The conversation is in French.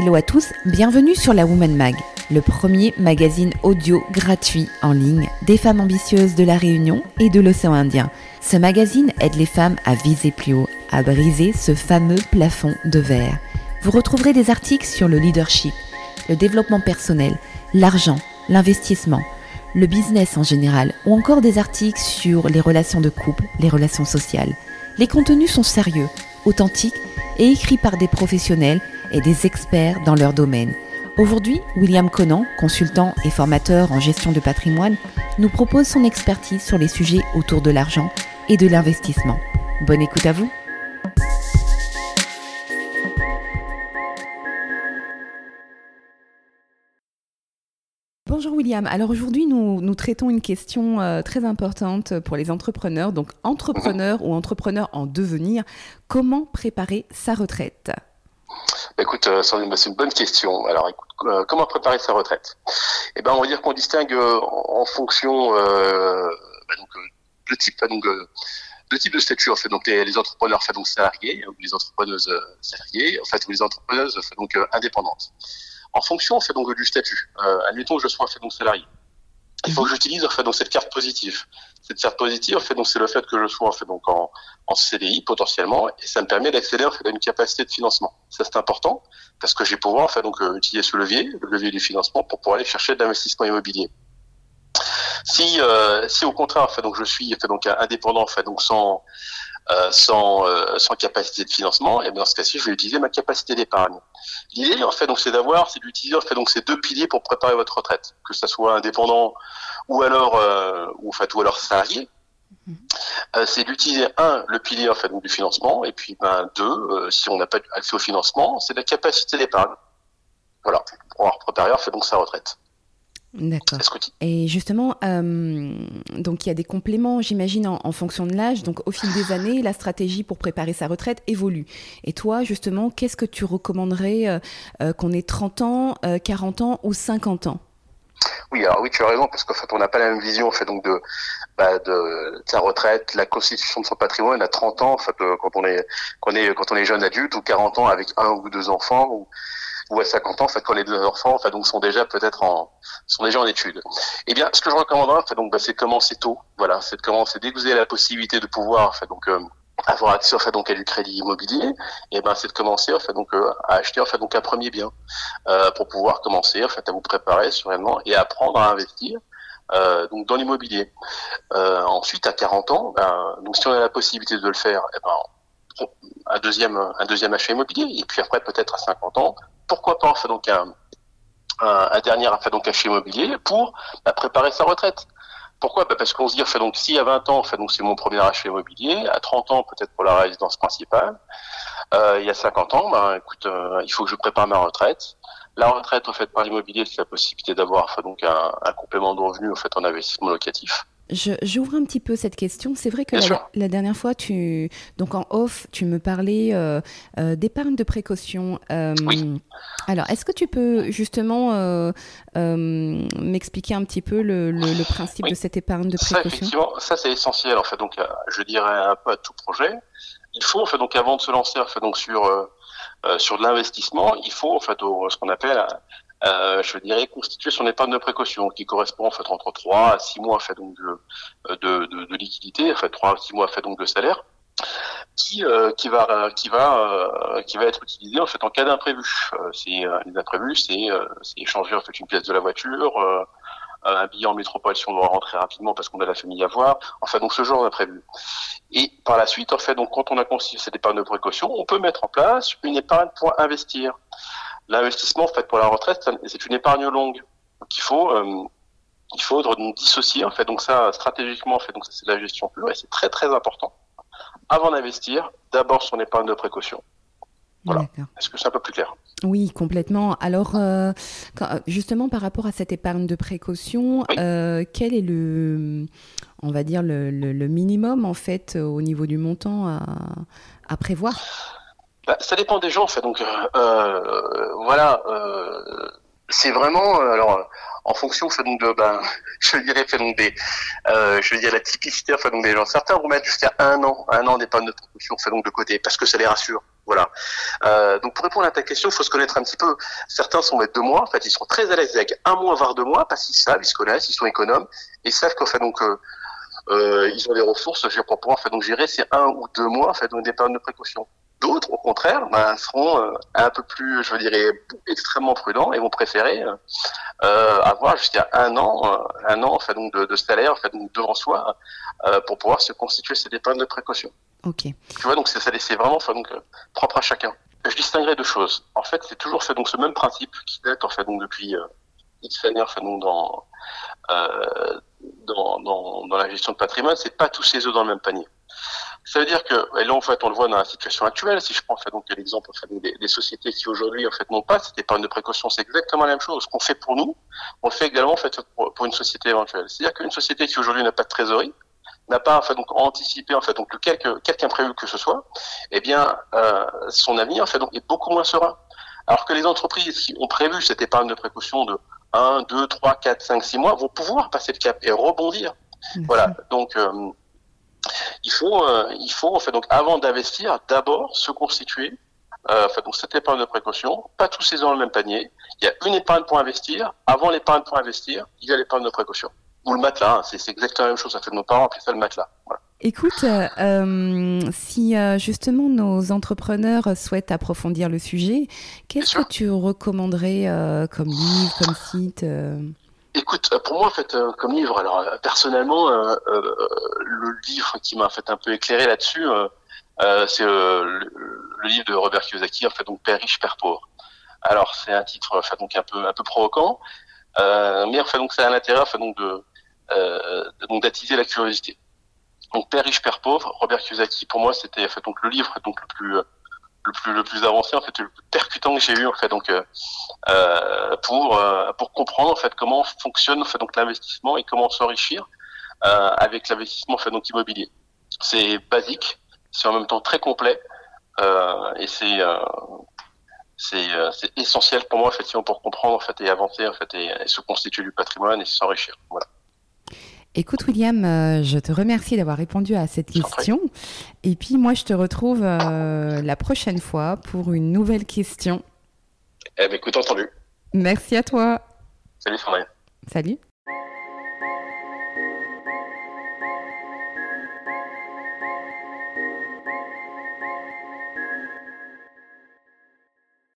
Hello à tous, bienvenue sur la Woman Mag, le premier magazine audio gratuit en ligne des femmes ambitieuses de la Réunion et de l'océan Indien. Ce magazine aide les femmes à viser plus haut, à briser ce fameux plafond de verre. Vous retrouverez des articles sur le leadership, le développement personnel, l'argent, l'investissement, le business en général, ou encore des articles sur les relations de couple, les relations sociales. Les contenus sont sérieux, authentiques et écrits par des professionnels et des experts dans leur domaine. Aujourd'hui, William Conan, consultant et formateur en gestion de patrimoine, nous propose son expertise sur les sujets autour de l'argent et de l'investissement. Bonne écoute à vous. Bonjour William. Alors aujourd'hui, nous, nous, traitons une question euh, très importante pour les entrepreneurs. Donc entrepreneur ou entrepreneur en devenir, comment préparer sa retraite? Écoute, euh, bah, c'est une bonne question. Alors, écoute, euh, comment préparer sa retraite? Eh ben, on va dire qu'on distingue en fonction bah, donc, de type, donc, de type de statut en fait. Donc, les, entrepreneurs donc salariés ou les entrepreneuses salariées, en fait, ou les entrepreneuses donc indépendantes. En fonction fait donc du statut. admettons que je sois fait donc salarié il faut que j'utilise en fait cette carte positive. Cette carte positive, en fait, c'est le fait que je sois en fait donc en, en CDI potentiellement, et ça me permet d'accéder en fait à une capacité de financement. Ça c'est important parce que j'ai pouvoir en fait donc euh, utiliser ce levier, le levier du financement, pour pouvoir aller chercher de l'investissement immobilier. Si, euh, si au contraire, en fait, donc je suis fait donc indépendant, en fait, donc sans euh, sans, euh, sans capacité de financement, et bien dans ce cas-ci, je vais utiliser ma capacité d'épargne. L'idée, en fait, donc, c'est d'avoir, c'est d'utiliser en fait donc ces deux piliers pour préparer votre retraite, que ça soit indépendant ou alors euh, ou en fait ou alors salarié. Mhm. Euh, c'est d'utiliser un le pilier en fait donc, du financement et puis ben deux si on n'a pas accès au financement c'est la capacité d'épargne voilà pour pouvoir préparer en fait donc sa retraite D'accord. Et justement, euh, donc il y a des compléments, j'imagine, en, fonction de l'âge. Donc au fil des années, la stratégie pour préparer sa retraite évolue. Et toi, justement, qu'est-ce que tu recommanderais euh, euh, qu'on ait 30 ans, 40 ans ou 50 ans? Oui, alors oui, tu as raison, parce qu'en fait, on n'a pas la même vision, en fait, donc de, bah, de, sa retraite, la constitution de son patrimoine à 30 ans, en fait, quand on est, quand on est, quand on est jeune adulte, ou 40 ans avec un ou deux enfants, ou, ou à 50 ans, en fait, quand les deux enfants, enfin, donc, sont déjà peut-être en, sont déjà en études. Eh bien, ce que je recommanderais, fait, donc, bah, c'est de commencer tôt. Voilà, c'est de commencer dès que vous avez la possibilité de pouvoir, fait, donc, euh, avoir accès en fait donc à du crédit immobilier et ben c'est de commencer en fait donc euh, à acheter en fait donc un premier bien euh, pour pouvoir commencer en fait à vous préparer sereinement et apprendre à investir euh, donc dans l'immobilier euh, ensuite à 40 ans ben, donc si on a la possibilité de le faire eh ben un deuxième un deuxième achat immobilier et puis après peut-être à 50 ans pourquoi pas faire donc un, un, dernier donc achat immobilier pour bah, préparer sa retraite. Pourquoi? Bah Parce qu'on se dit, fait, donc, si à 20 ans, fait, donc, c'est mon premier achat immobilier, à 30 ans, peut-être pour la résidence principale, il y a 50 ans, bah, écoute, euh, il faut que je prépare ma retraite. La retraite, en fait, par l'immobilier, c'est la possibilité d'avoir donc un, un, complément de revenus, en fait, en investissement locatif. J'ouvre un petit peu cette question. C'est vrai que la, dernière fois, tu, donc en off, tu me parlais euh, euh, d'épargne de précaution. Euh, oui. Alors, est-ce que tu peux justement m'expliquer un petit peu le, principe de cette épargne de précaution? Ça, effectivement, ça c'est essentiel. En fait, donc, je dirais un peu à tout projet. Il faut, en fait, donc, avant de se lancer, en fait, donc sur sur de l'investissement, il faut en fait ce qu'on appelle euh, je dirais, constituer son épargne de précaution, qui correspond en fait entre 3 à 6 mois fait, donc, de, de, de, de liquidité, en fait 3 à 6 mois fait, donc, de salaire, qui, euh, qui va, qui, va, euh, qui va être utilisé en fait en cas d'imprévu. Euh, c'est les imprévus, c'est échanger en fait une pièce de la voiture, un billet en métropole si on doit rentrer rapidement parce qu'on a la famille à voir. Enfin, donc ce genre d'imprévu. Et par la suite, en fait, donc quand on a constitué cette épargne de précaution, on peut mettre en place une épargne pour investir l'investissement fait pour la retraite, c'est une épargne longue. Donc il faut euh, il faut dissocier en fait. Donc ça stratégiquement en fait donc c'est la gestion pure et c'est très très important. Avant d'investir, d'abord son épargne de précaution. Voilà. Est-ce que c'est un peu plus clair? Oui, complètement. Alors, euh, justement, par rapport à cette épargne de précaution, euh, quel est le, on va dire, le, le, minimum, en fait, au niveau du montant à, à prévoir? Bah, ça dépend des gens, en fait. Donc, euh, euh voilà, euh, c'est vraiment alors en fonction, fait donc de, ben, je dirais, fait donc des, euh, je dire la typicité, fait donc des gens. Certains vont mettre jusqu'à un an, un an d'épargne de précaution, fait donc de côté, parce que ça les rassure. Voilà. Donc pour répondre à ta question, il faut se connaître un petit peu. Certains sont maîtres de moi, en fait, ils sont très à l'aise avec un mois, voire deux mois, parce qu'ils savent, ils se connaissent, ils sont économes, et savent qu'en fait, donc, euh, ils ont des ressources, je pour pouvoir en fait, donc, gérer ces un ou deux mois, en fait, donc, des périodes de précaution. D'autres, au contraire, ben, seront euh, un peu plus, je dirais, extrêmement prudents et vont préférer euh, avoir jusqu'à un an, euh, un an, en fait, donc, de, de salaire, en fait, donc, devant soi, pour pouvoir se constituer ces dépenses de précaution. Ok. Tu vois, donc c'est vraiment, enfin, donc, propre à chacun. Je distinguerai deux choses. En fait, c'est toujours fait donc ce même principe qui date en fait donc depuis euh, X années, fait donc dans, euh, dans, dans dans la gestion de patrimoine, c'est pas tous ses œufs dans le même panier. Ça veut dire que, et là en fait on le voit dans la situation actuelle, si je prends en fait, donc l'exemple des, des, sociétés qui aujourd'hui en fait n'ont pas cette épargne de précaution, c'est exactement la même chose. Ce qu'on fait pour nous, on le fait également en fait pour, pour une société éventuelle. C'est-à-dire qu'une société qui aujourd'hui n'a pas de trésorerie, n'a pas en fait donc anticipé en fait donc le quelque quelque imprévu que ce soit, eh bien euh, son avenir en fait donc est beaucoup moins serein. Alors que les entreprises qui ont prévu cette épargne de précaution de 1, 2, 3, 4, 5, 6 mois vont pouvoir passer le cap et rebondir. Voilà. Donc euh, il faut euh, il faut en fait donc avant d'investir d'abord se constituer euh, enfin, donc cette épargne de précaution, pas tous ces ans dans le même panier. Il y a une épargne pour investir. Avant l'épargne pour investir, il y a l'épargne de précaution ou le matelas, hein. c'est exactement la même chose. Ça fait de nos parents appelaient ça le matelas. Voilà. Écoute, euh, euh, si euh, justement nos entrepreneurs souhaitent approfondir le sujet, qu'est-ce que tu recommanderais comme livre, comme site Écoute, pour moi, en fait, comme livre, alors personnellement, le livre qui m'a fait un peu éclairé là-dessus, c'est le, livre de Robert Kiyosaki, en fait, donc Père riche, Père pauvre. Alors, c'est un titre, enfin, donc un peu un peu provoquant, mais enfin, donc, ça a l'intérêt, enfin, donc de euh, donc d'attiser la curiosité. Donc Père riche, Père pauvre, Robert Kiyosaki, pour moi, c'était en fait donc le livre donc le plus le plus le plus avancé en fait le plus percutant que j'ai eu en fait donc euh, pour euh, pour comprendre en fait comment fonctionne en fait donc l'investissement et comment s'enrichir euh, avec l'investissement en fait donc immobilier. C'est basique, c'est en même temps très complet euh, et c'est c'est c'est essentiel pour moi effectivement pour comprendre en fait et avancer en fait et, et se constituer du patrimoine et s'enrichir. Voilà. Écoute William, euh, je te remercie d'avoir répondu à cette question. Et puis moi, je te retrouve euh, la prochaine fois pour une nouvelle question. Eh bien, écoute, entendu. Merci à toi. Salut Sandrine. Salut.